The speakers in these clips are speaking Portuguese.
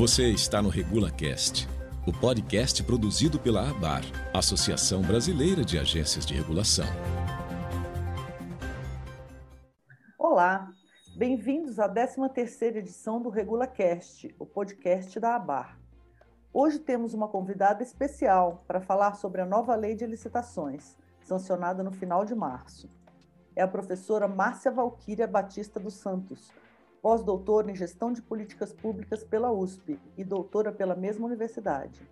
Você está no RegulaCast, o podcast produzido pela ABAR, Associação Brasileira de Agências de Regulação. Olá, bem-vindos à 13ª edição do RegulaCast, o podcast da ABAR. Hoje temos uma convidada especial para falar sobre a nova lei de licitações, sancionada no final de março. É a professora Márcia Valquíria Batista dos Santos, pós-doutora em Gestão de Políticas Públicas pela USP e doutora pela mesma universidade.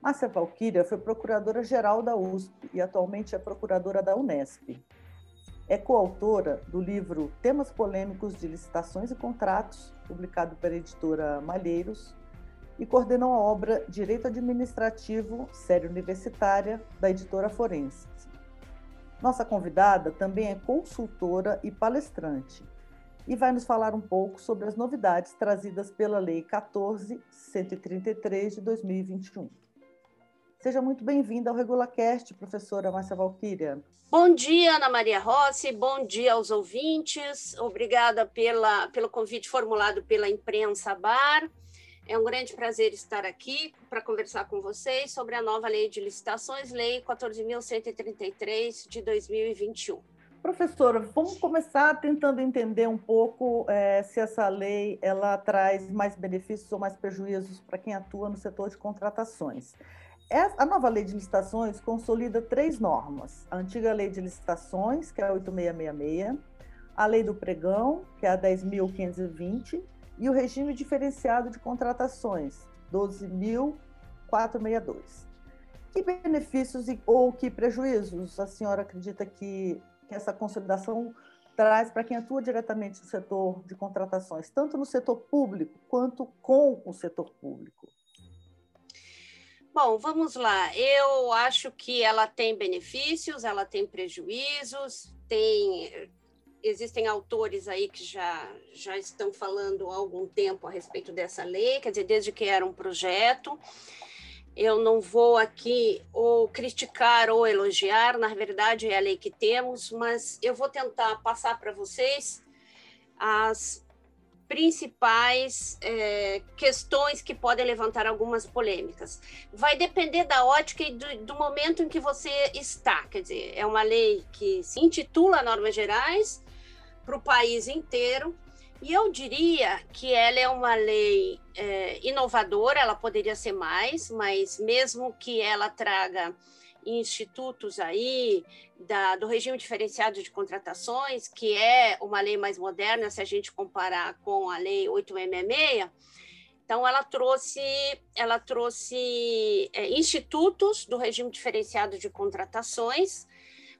Márcia Valquíria foi procuradora-geral da USP e atualmente é procuradora da Unesp. É coautora do livro Temas Polêmicos de Licitações e Contratos, publicado pela editora Malheiros, e coordenou a obra Direito Administrativo, série universitária, da editora Forense. Nossa convidada também é consultora e palestrante e vai nos falar um pouco sobre as novidades trazidas pela Lei 14.133 de 2021. Seja muito bem-vinda ao RegulaCast, professora Márcia Valquíria. Bom dia, Ana Maria Rossi, bom dia aos ouvintes, obrigada pela, pelo convite formulado pela imprensa BAR. É um grande prazer estar aqui para conversar com vocês sobre a nova lei de licitações, Lei 14.133 de 2021. Professora, vamos começar tentando entender um pouco é, se essa lei ela traz mais benefícios ou mais prejuízos para quem atua no setor de contratações. A nova lei de licitações consolida três normas: a antiga lei de licitações, que é a 8666, a lei do pregão, que é a 10.520, e o regime diferenciado de contratações, 12.462. Que benefícios ou que prejuízos a senhora acredita que que essa consolidação traz para quem atua diretamente no setor de contratações, tanto no setor público quanto com o setor público? Bom, vamos lá. Eu acho que ela tem benefícios, ela tem prejuízos, tem existem autores aí que já, já estão falando há algum tempo a respeito dessa lei, quer dizer, desde que era um projeto. Eu não vou aqui ou criticar ou elogiar, na verdade é a lei que temos, mas eu vou tentar passar para vocês as principais é, questões que podem levantar algumas polêmicas. Vai depender da ótica e do, do, momento em que você está. Quer dizer, é uma lei que se intitula Normas Gerais para o país inteiro, e eu diria que ela é uma lei é, inovadora, ela poderia ser mais, mas mesmo que ela traga institutos aí da, do regime diferenciado de contratações, que é uma lei mais moderna se a gente comparar com a lei 866, então ela trouxe, ela trouxe é, institutos do regime diferenciado de contratações,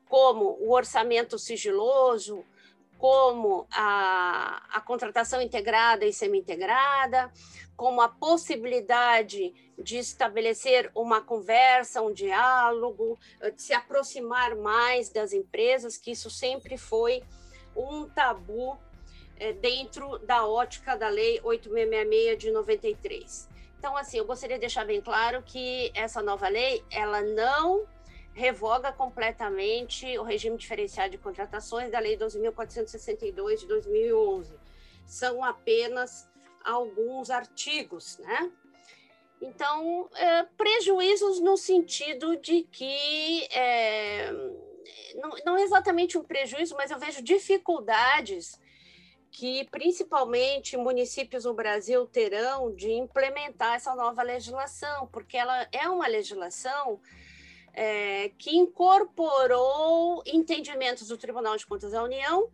como o orçamento sigiloso, como a, a contratação integrada e semi-integrada, como a possibilidade de estabelecer uma conversa, um diálogo, de se aproximar mais das empresas, que isso sempre foi um tabu é, dentro da ótica da Lei 8666 de 93. Então, assim, eu gostaria de deixar bem claro que essa nova lei, ela não revoga completamente o regime diferenciado de contratações da Lei 12.462 de 2011. São apenas alguns artigos, né? Então, é, prejuízos no sentido de que, é, não, não é exatamente um prejuízo, mas eu vejo dificuldades que principalmente municípios no Brasil terão de implementar essa nova legislação, porque ela é uma legislação é, que incorporou entendimentos do Tribunal de Contas da União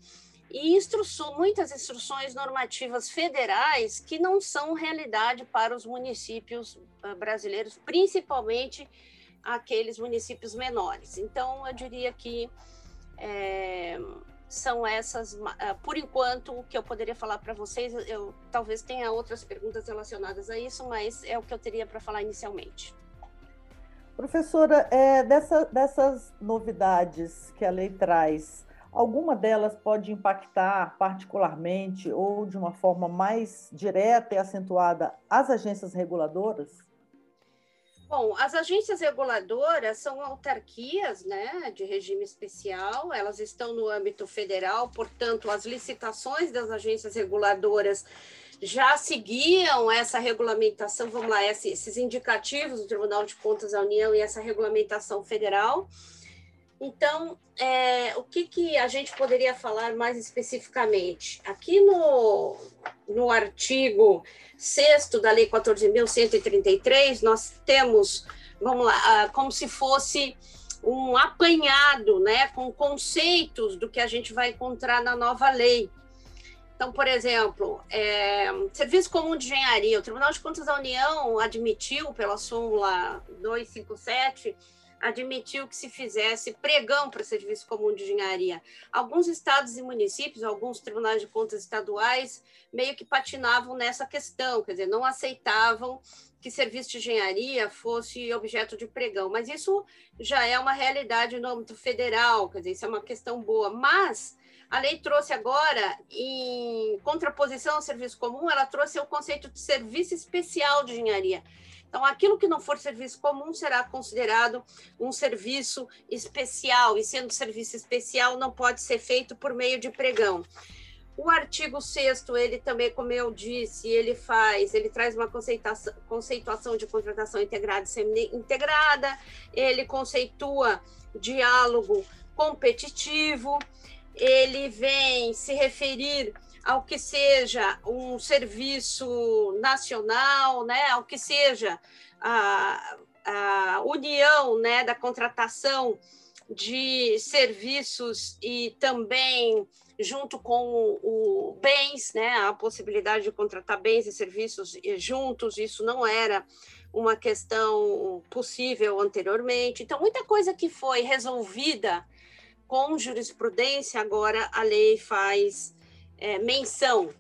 e instrução, muitas instruções normativas federais que não são realidade para os municípios ah, brasileiros, principalmente aqueles municípios menores. Então, eu diria que é, são essas, ah, por enquanto, o que eu poderia falar para vocês. Eu talvez tenha outras perguntas relacionadas a isso, mas é o que eu teria para falar inicialmente. Professora, é, dessa, dessas novidades que a lei traz, alguma delas pode impactar particularmente ou de uma forma mais direta e acentuada as agências reguladoras? Bom, as agências reguladoras são autarquias né, de regime especial, elas estão no âmbito federal, portanto, as licitações das agências reguladoras já seguiam essa regulamentação, vamos lá, esses indicativos do Tribunal de Contas da União e essa regulamentação federal. Então, é, o que, que a gente poderia falar mais especificamente? Aqui no, no artigo 6 da Lei 14.133, nós temos, vamos lá, como se fosse um apanhado né, com conceitos do que a gente vai encontrar na nova lei. Então, por exemplo, é, Serviço Comum de Engenharia. O Tribunal de Contas da União admitiu, pela súmula 257, admitiu que se fizesse pregão para serviço comum de engenharia. Alguns estados e municípios, alguns tribunais de contas estaduais, meio que patinavam nessa questão, quer dizer, não aceitavam que serviço de engenharia fosse objeto de pregão, mas isso já é uma realidade no âmbito federal, quer dizer, isso é uma questão boa, mas a lei trouxe agora, em contraposição ao serviço comum, ela trouxe o conceito de serviço especial de engenharia. Então, aquilo que não for serviço comum será considerado um serviço especial, e sendo serviço especial, não pode ser feito por meio de pregão. O artigo 6 ele também, como eu disse, ele faz, ele traz uma conceituação, conceituação de contratação integrada e semi-integrada, ele conceitua diálogo competitivo, ele vem se referir ao que seja um serviço nacional, né, ao que seja a, a união né, da contratação de serviços e também junto com o, o bens, né, a possibilidade de contratar bens e serviços juntos, isso não era uma questão possível anteriormente. Então, muita coisa que foi resolvida com jurisprudência, agora a lei faz é, menção.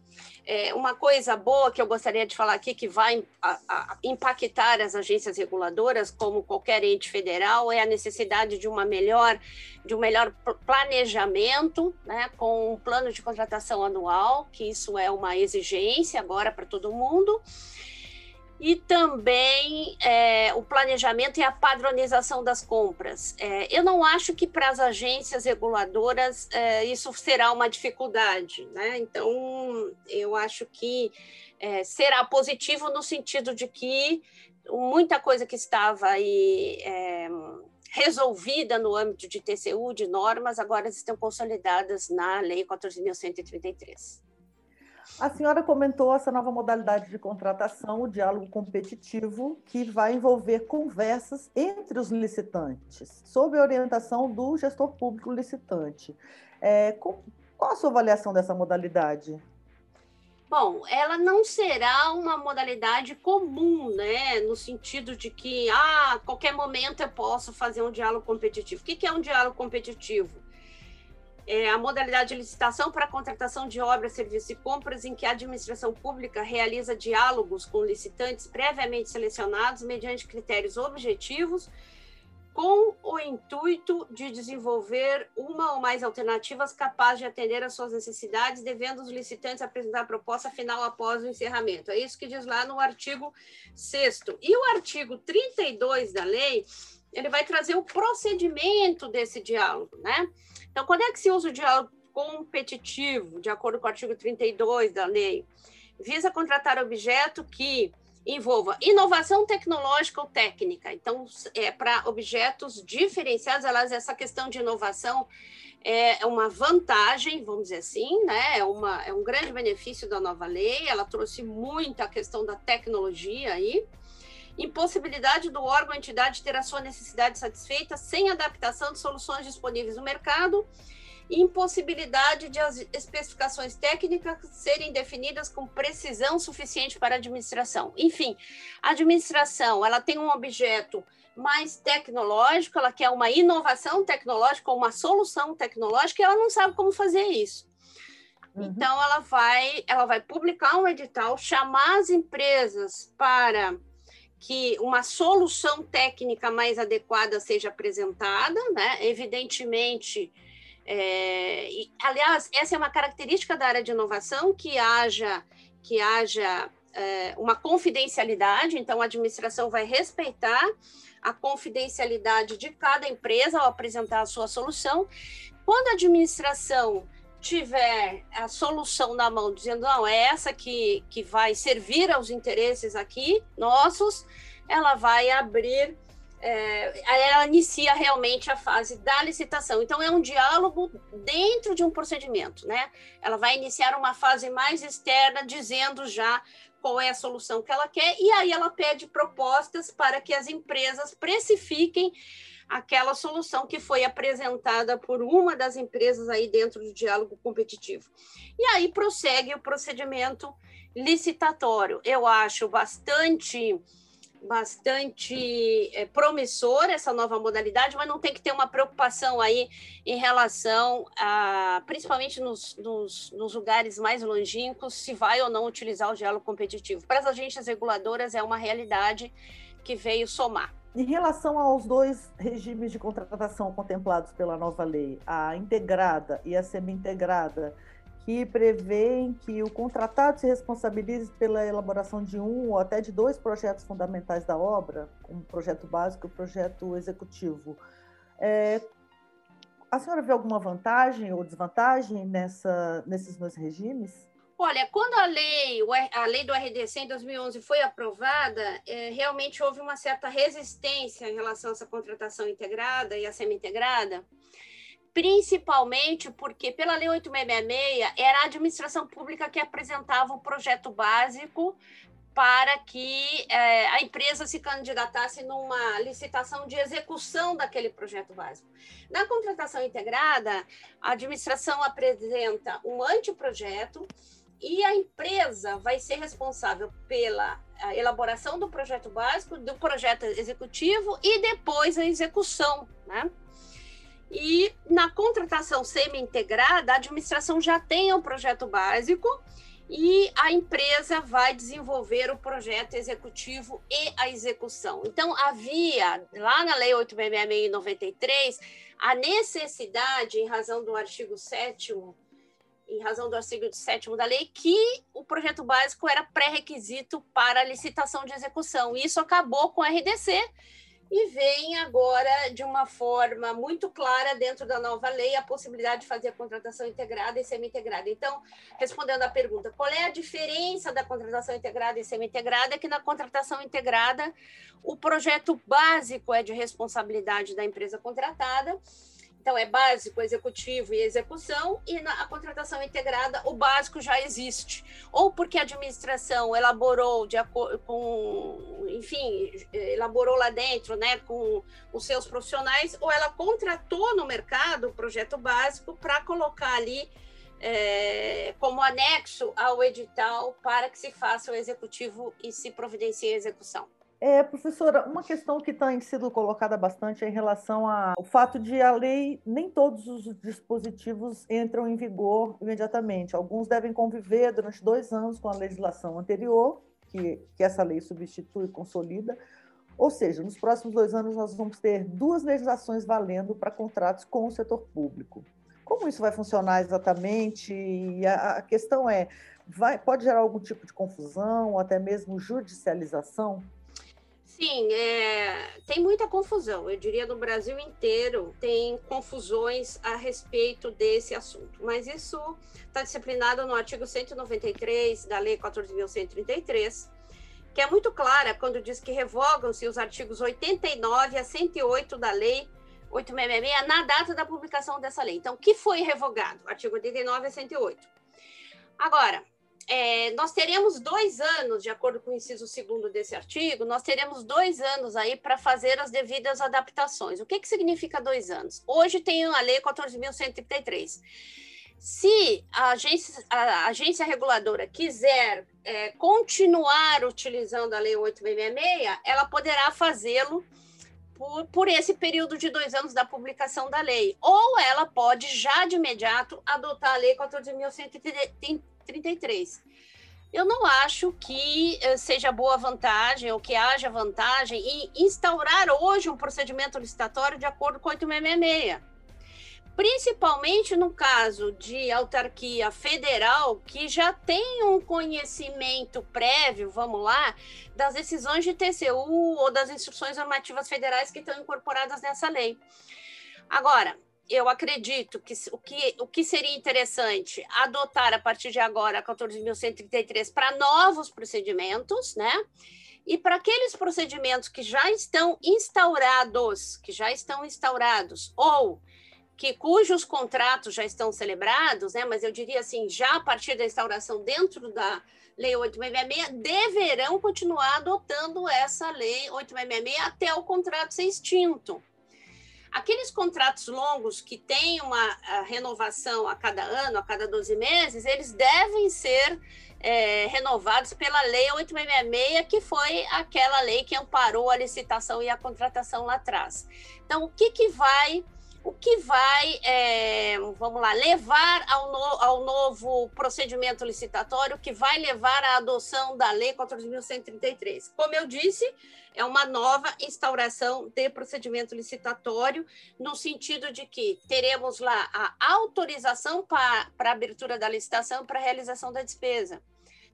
É, uma coisa boa que eu gostaria de falar aqui, que vai a, a, impactar as agências reguladoras, como qualquer ente federal, é a necessidade de uma melhor, de um melhor planejamento, né, com um plano de contratação anual, que isso é uma exigência agora para todo mundo e também é, o planejamento e a padronização das compras. É, eu não acho que para as agências reguladoras é, isso será uma dificuldade, né? Então, eu acho que é, será positivo no sentido de que muita coisa que estava aí é, resolvida no âmbito de TCU, de normas, agora estão consolidadas na Lei 14.133. A senhora comentou essa nova modalidade de contratação, o diálogo competitivo, que vai envolver conversas entre os licitantes, sob a orientação do gestor público licitante. É, qual a sua avaliação dessa modalidade? Bom, ela não será uma modalidade comum, né? No sentido de que, ah, a qualquer momento eu posso fazer um diálogo competitivo. O que é um diálogo competitivo? É, a modalidade de licitação para contratação de obras, serviços e compras, em que a administração pública realiza diálogos com licitantes previamente selecionados mediante critérios objetivos, com o intuito de desenvolver uma ou mais alternativas capazes de atender às suas necessidades, devendo os licitantes apresentar a proposta final após o encerramento. É isso que diz lá no artigo 6 E o artigo 32 da lei, ele vai trazer o procedimento desse diálogo, né? Então, quando é que se usa o diálogo competitivo, de acordo com o artigo 32 da lei? Visa contratar objeto que envolva inovação tecnológica ou técnica. Então, é para objetos diferenciados, aliás, essa questão de inovação é uma vantagem, vamos dizer assim, né? É, uma, é um grande benefício da nova lei, ela trouxe muito a questão da tecnologia aí. Impossibilidade do órgão ou entidade ter a sua necessidade satisfeita sem adaptação de soluções disponíveis no mercado. Impossibilidade de as especificações técnicas serem definidas com precisão suficiente para a administração. Enfim, a administração ela tem um objeto mais tecnológico, ela quer uma inovação tecnológica, uma solução tecnológica, e ela não sabe como fazer isso. Uhum. Então, ela vai, ela vai publicar um edital, chamar as empresas para que uma solução técnica mais adequada seja apresentada, né? Evidentemente, é, e, aliás, essa é uma característica da área de inovação que haja que haja é, uma confidencialidade. Então, a administração vai respeitar a confidencialidade de cada empresa ao apresentar a sua solução. Quando a administração tiver a solução na mão, dizendo, não, é essa que, que vai servir aos interesses aqui nossos, ela vai abrir, é, ela inicia realmente a fase da licitação. Então, é um diálogo dentro de um procedimento, né? Ela vai iniciar uma fase mais externa, dizendo já qual é a solução que ela quer, e aí ela pede propostas para que as empresas precifiquem aquela solução que foi apresentada por uma das empresas aí dentro do diálogo competitivo. E aí prossegue o procedimento licitatório. Eu acho bastante bastante é, promissor essa nova modalidade, mas não tem que ter uma preocupação aí em relação a, principalmente nos, nos, nos, lugares mais longínquos, se vai ou não utilizar o diálogo competitivo. Para as agências reguladoras é uma realidade que veio somar. Em relação aos dois regimes de contratação contemplados pela nova lei, a integrada e a semi-integrada, que prevêem que o contratado se responsabilize pela elaboração de um ou até de dois projetos fundamentais da obra, como o projeto básico e o projeto executivo. É, a senhora vê alguma vantagem ou desvantagem nessa, nesses dois regimes? Olha, quando a lei, a lei do RDC em 2011 foi aprovada, é, realmente houve uma certa resistência em relação a essa contratação integrada e a semi-integrada, principalmente porque, pela Lei 8666, era a administração pública que apresentava o projeto básico para que é, a empresa se candidatasse numa licitação de execução daquele projeto básico. Na contratação integrada, a administração apresenta um anteprojeto, e a empresa vai ser responsável pela elaboração do projeto básico, do projeto executivo e depois a execução, né? E na contratação semi-integrada, a administração já tem o projeto básico e a empresa vai desenvolver o projeto executivo e a execução. Então, havia, lá na Lei 8.666 93, a necessidade, em razão do artigo 7 em razão do artigo 7 da lei, que o projeto básico era pré-requisito para licitação de execução. Isso acabou com a RDC e vem agora de uma forma muito clara dentro da nova lei a possibilidade de fazer a contratação integrada e semi-integrada. Então, respondendo à pergunta, qual é a diferença da contratação integrada e semi-integrada? É que na contratação integrada, o projeto básico é de responsabilidade da empresa contratada, então, é básico, executivo e execução, e na contratação integrada, o básico já existe. Ou porque a administração elaborou de acordo com, enfim, elaborou lá dentro, né, com os seus profissionais, ou ela contratou no mercado o projeto básico para colocar ali é, como anexo ao edital para que se faça o executivo e se providencie a execução. É, professora, uma questão que tem sido colocada bastante é em relação ao fato de a lei, nem todos os dispositivos entram em vigor imediatamente. Alguns devem conviver durante dois anos com a legislação anterior, que, que essa lei substitui e consolida. Ou seja, nos próximos dois anos nós vamos ter duas legislações valendo para contratos com o setor público. Como isso vai funcionar exatamente? E a, a questão é, vai, pode gerar algum tipo de confusão ou até mesmo judicialização? Sim, é, tem muita confusão. Eu diria no Brasil inteiro tem confusões a respeito desse assunto. Mas isso está disciplinado no artigo 193 da Lei 14.133, que é muito clara quando diz que revogam-se os artigos 89 a 108 da Lei 866 na data da publicação dessa lei. Então, o que foi revogado? Artigo 89 a 108. Agora, é, nós teremos dois anos, de acordo com o inciso segundo desse artigo, nós teremos dois anos aí para fazer as devidas adaptações. O que, que significa dois anos? Hoje tem a Lei 14.133. Se a agência, a agência reguladora quiser é, continuar utilizando a Lei 866, ela poderá fazê-lo por, por, esse período de dois anos da publicação da lei. Ou ela pode, já de imediato, adotar a Lei 14.133 33. Eu não acho que eh, seja boa vantagem ou que haja vantagem em instaurar hoje um procedimento licitatório de acordo com 866 principalmente no caso de autarquia federal, que já tem um conhecimento prévio, vamos lá, das decisões de TCU ou das instruções normativas federais que estão incorporadas nessa lei. Agora, eu acredito que o, que o que seria interessante adotar a partir de agora a 14.133 para novos procedimentos, né? E para aqueles procedimentos que já estão instaurados, que já estão instaurados, ou que cujos contratos já estão celebrados, né? Mas eu diria assim, já a partir da instauração dentro da Lei 8666, deverão continuar adotando essa Lei 8666 até o contrato ser extinto. Aqueles contratos longos que têm uma renovação a cada ano, a cada 12 meses, eles devem ser é, renovados pela Lei 8666, que foi aquela lei que amparou a licitação e a contratação lá atrás. Então, o que, que vai o que vai, é, vamos lá, levar ao, no, ao, novo procedimento licitatório, que vai levar à adoção da Lei 4.133. Como eu disse, é uma nova instauração de procedimento licitatório, no sentido de que teremos lá a autorização para a abertura da licitação para a realização da despesa.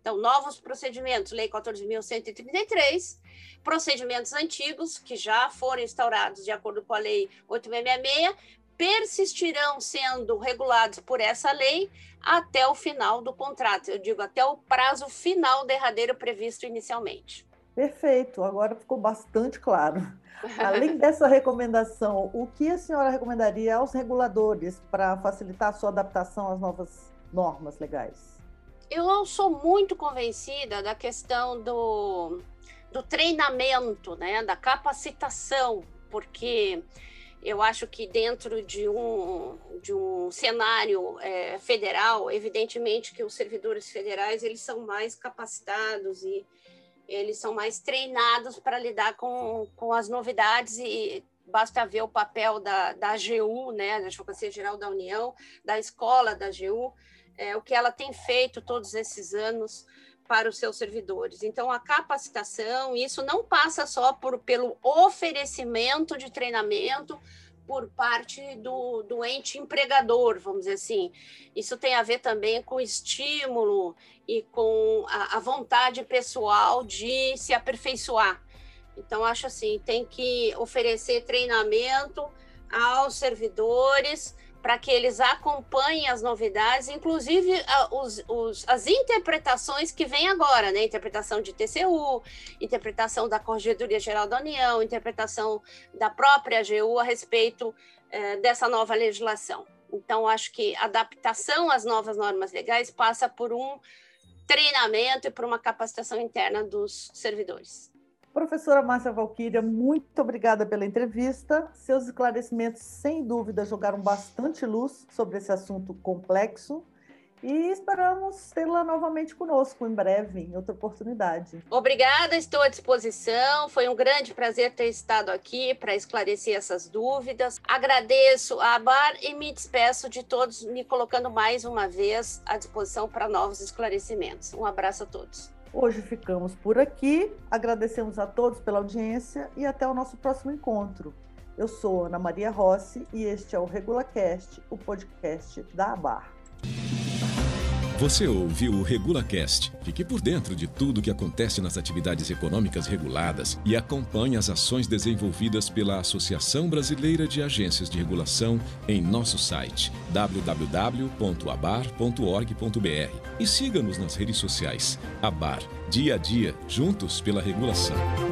Então, novos procedimentos, Lei 14.133, procedimentos antigos, que já foram instaurados de acordo com a Lei 866, persistirão sendo regulados por essa lei até o final do contrato, eu digo até o prazo final derradeiro previsto inicialmente. Perfeito, agora ficou bastante claro. Além dessa recomendação, o que a senhora recomendaria aos reguladores para facilitar a sua adaptação às novas normas legais? Eu sou muito convencida da questão do, do treinamento, né, da capacitação, porque eu acho que dentro de um, de um cenário é, federal, evidentemente que os servidores federais eles são mais capacitados e eles são mais treinados para lidar com, com as novidades e basta ver o papel da, da AGU, né, da Advocacia Geral da União, da escola da AGU, é, o que ela tem feito todos esses anos para os seus servidores. Então, a capacitação, isso não passa só por, pelo oferecimento de treinamento por parte do, do ente empregador, vamos dizer assim. Isso tem a ver também com estímulo e com a, a vontade pessoal de se aperfeiçoar. Então, acho assim, tem que oferecer treinamento aos servidores para que eles acompanhem as novidades, inclusive os, os, as interpretações que vêm agora, né? Interpretação de TCU, interpretação da Corregedoria Geral da União, interpretação da própria AGU a respeito eh, dessa nova legislação. Então, acho que a adaptação às novas normas legais passa por um treinamento e por uma capacitação interna dos servidores. Professora Márcia Valquíria, muito obrigada pela entrevista. Seus esclarecimentos, sem dúvida, jogaram bastante luz sobre esse assunto complexo e esperamos tê-la novamente conosco em breve, em outra oportunidade. Obrigada, estou à disposição. Foi um grande prazer ter estado aqui para esclarecer essas dúvidas. Agradeço a ABAR e me despeço de todos, me colocando mais uma vez à disposição para novos esclarecimentos. Um abraço a todos. Hoje ficamos por aqui. Agradecemos a todos pela audiência e até o nosso próximo encontro. Eu sou Ana Maria Rossi e este é o RegulaCast, o podcast da ABAR. Você ouviu o RegulaCast. Fique por dentro de tudo o que acontece nas atividades econômicas reguladas e acompanhe as ações desenvolvidas pela Associação Brasileira de Agências de Regulação em nosso site www.abar.org.br e siga-nos nas redes sociais. Abar, dia a dia, juntos pela regulação.